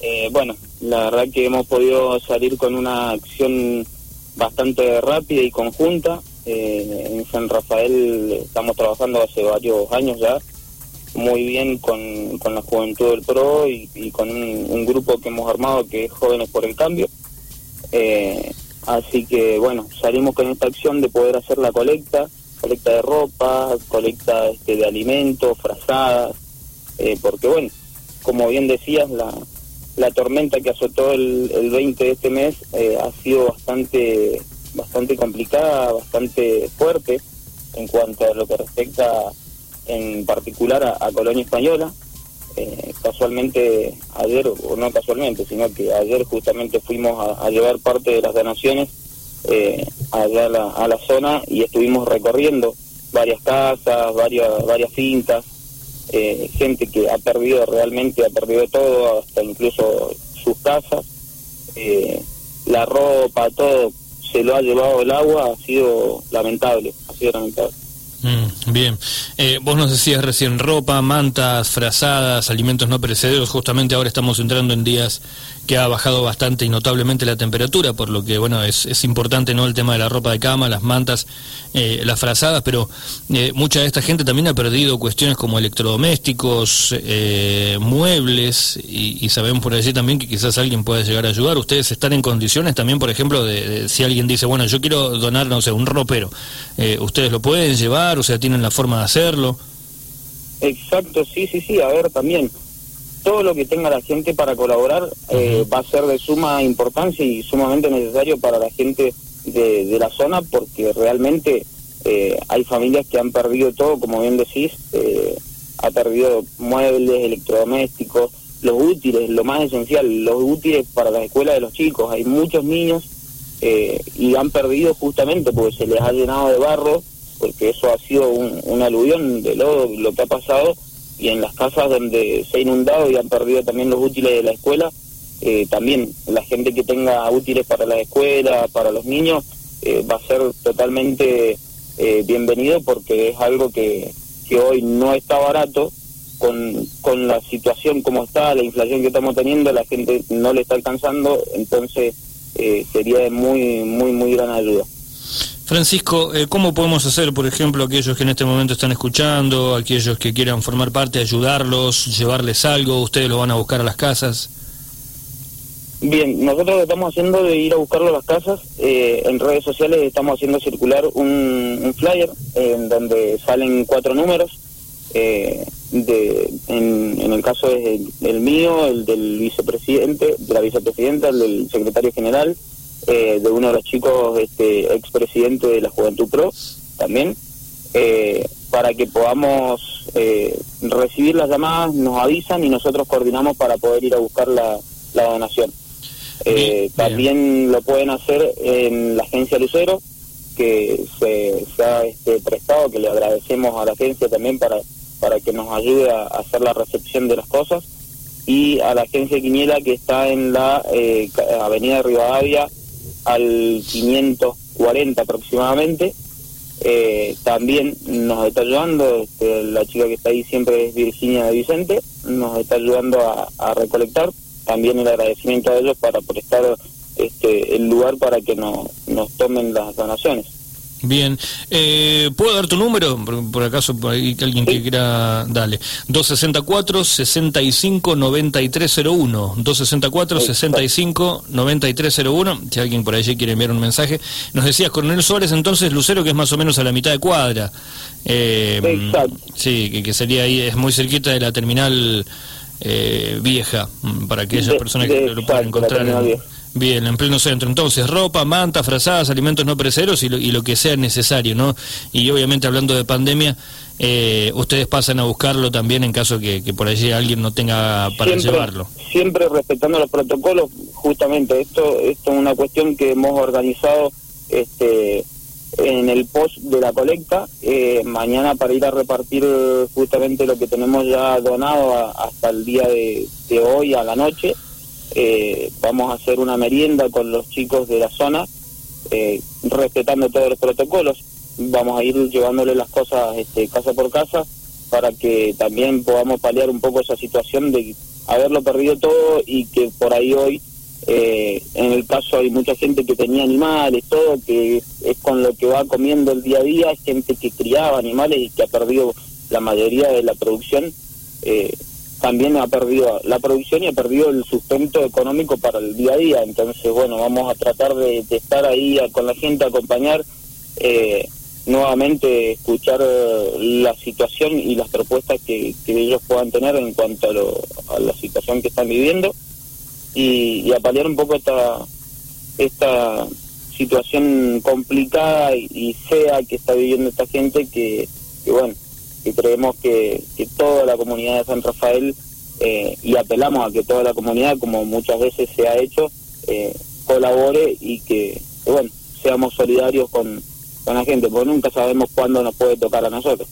Eh, bueno, la verdad que hemos podido salir con una acción bastante rápida y conjunta. Eh, en San Rafael estamos trabajando hace varios años ya, muy bien con, con la juventud del PRO y, con un, grupo que hemos armado que es Jóvenes por el Cambio. Eh, así que bueno, salimos con esta acción de poder hacer la colecta, colecta de ropa, colecta este, de alimentos, frazadas, porque bueno, como bien decías, la, la tormenta que azotó el, el 20 de este mes eh, ha sido bastante, bastante complicada, bastante fuerte en cuanto a lo que respecta en particular a, Colonia Española. Eh, casualmente ayer, o no casualmente, sino que ayer justamente fuimos a, llevar parte de las donaciones eh, allá a la, a la zona y estuvimos recorriendo varias casas, varias, varias fintas, eh, gente que ha perdido realmente, ha perdido todo, hasta incluso sus casas, eh, la ropa, todo, se lo ha llevado el agua, ha sido lamentable, ha sido lamentable. Mm, bien, eh, vos nos decías recién ropa, mantas, frazadas, alimentos no perecederos, justamente ahora estamos entrando en días que ha bajado bastante y notablemente la temperatura, por lo que bueno, es, es importante no el tema de la ropa de cama, las mantas, eh, las frazadas, pero eh, mucha de esta gente también ha perdido cuestiones como electrodomésticos, eh, muebles, y, sabemos por allí también que quizás alguien pueda llegar a ayudar. ¿Ustedes están en condiciones también, por ejemplo, de, si alguien dice, bueno, yo quiero donar, no sé, un ropero, ¿ustedes lo pueden llevar? O sea, ¿tienen la forma de hacerlo? Exacto, sí, sí, sí, a ver, también todo lo que tenga la gente para colaborar eh, va a ser de suma importancia y sumamente necesario para la gente de, la zona porque realmente eh, hay familias que han perdido todo, como bien decís, eh, ha perdido muebles, electrodomésticos, los útiles, lo más esencial, los útiles para la escuela de los chicos. Hay muchos niños y han perdido justamente porque se les ha llenado de barro, porque eso ha sido un, un aluvión de lo, lo que ha pasado y en las casas donde se ha inundado y han perdido también los útiles de la escuela, eh, también la gente que tenga útiles para la escuela, para los niños, eh, va a ser totalmente eh, bienvenido porque es algo que, que hoy no está barato. Con, con la situación como está, la inflación que estamos teniendo, la gente no le está alcanzando, entonces sería de muy, muy, muy gran ayuda. Francisco, eh, ¿cómo podemos hacer, por ejemplo, aquellos que en este momento están escuchando, aquellos que quieran formar parte, ayudarlos, llevarles algo, ustedes lo van a buscar a las casas? Bien, nosotros lo estamos haciendo de ir a buscarlo a las casas. Eh, en redes sociales estamos haciendo circular un, flyer en donde salen cuatro números. Eh, de, en, el caso es el, mío, el del vicepresidente, de la vicepresidenta, el del secretario general, eh, de uno de los chicos este, expresidente de la Juventud Pro también, eh, para que podamos eh, recibir las llamadas, nos avisan y nosotros coordinamos para poder ir a buscar la, donación. también lo pueden hacer en la agencia Lucero, que se, ha este, prestado, que le agradecemos a la agencia también para, para que nos ayude a hacer la recepción de las cosas, y a la agencia Quiniela que está en la avenida de Rivadavia al 540 aproximadamente. Eh, también nos está ayudando, este, la chica que está ahí siempre es Virginia de Vicente, nos está ayudando a, recolectar. También el agradecimiento a ellos para prestar este, el lugar para que no, nos tomen las donaciones. Bien, eh, ¿puedo dar tu número? Por, acaso, por ahí que alguien que quiera, dale. 264-65-9301. 264-65-9301. Si alguien por allí quiere enviar un mensaje. Nos decías, Coronel Suárez, entonces Lucero, que es más o menos a la mitad de cuadra. Eh, Exacto. Sí, que, sería ahí, es muy cerquita de la terminal eh, vieja, para aquellas personas que lo puedan encontrar. Bien, en pleno centro. Entonces, ropa, manta, frazadas, alimentos no perecederos y lo, que sea necesario, ¿no? Y obviamente hablando de pandemia, eh, ustedes pasan a buscarlo también en caso que, por allí alguien no tenga para llevarlo. Siempre respetando los protocolos, justamente. Esto, esto es una cuestión que hemos organizado este en el post de la colecta, eh, mañana para ir a repartir justamente lo que tenemos ya donado hasta el día de hoy a la noche eh, vamos a hacer una merienda con los chicos de la zona, eh, respetando todos los protocolos. Vamos a ir llevándole las cosas este, casa por casa para que también podamos paliar un poco esa situación de, haberlo perdido todo y que por ahí hoy, eh, en el caso hay mucha gente que tenía animales, todo, que es con lo que va comiendo el día a día, gente que criaba animales y que ha perdido la mayoría de la producción, eh, también ha perdido la producción y ha perdido el sustento económico para el día a día. Entonces, bueno, vamos a tratar de, estar ahí con la gente, acompañar. Eh, nuevamente escuchar eh, la situación y las propuestas que, ellos puedan tener en cuanto a, la situación que están viviendo y, y, a paliar un poco esta esta situación complicada y, fea que está viviendo esta gente que, bueno que creemos que, que, toda la comunidad de San Rafael eh, y apelamos a que toda la comunidad como muchas veces se ha hecho eh, colabore y que bueno seamos solidarios con con la gente, porque nunca sabemos cuándo nos puede tocar a nosotros.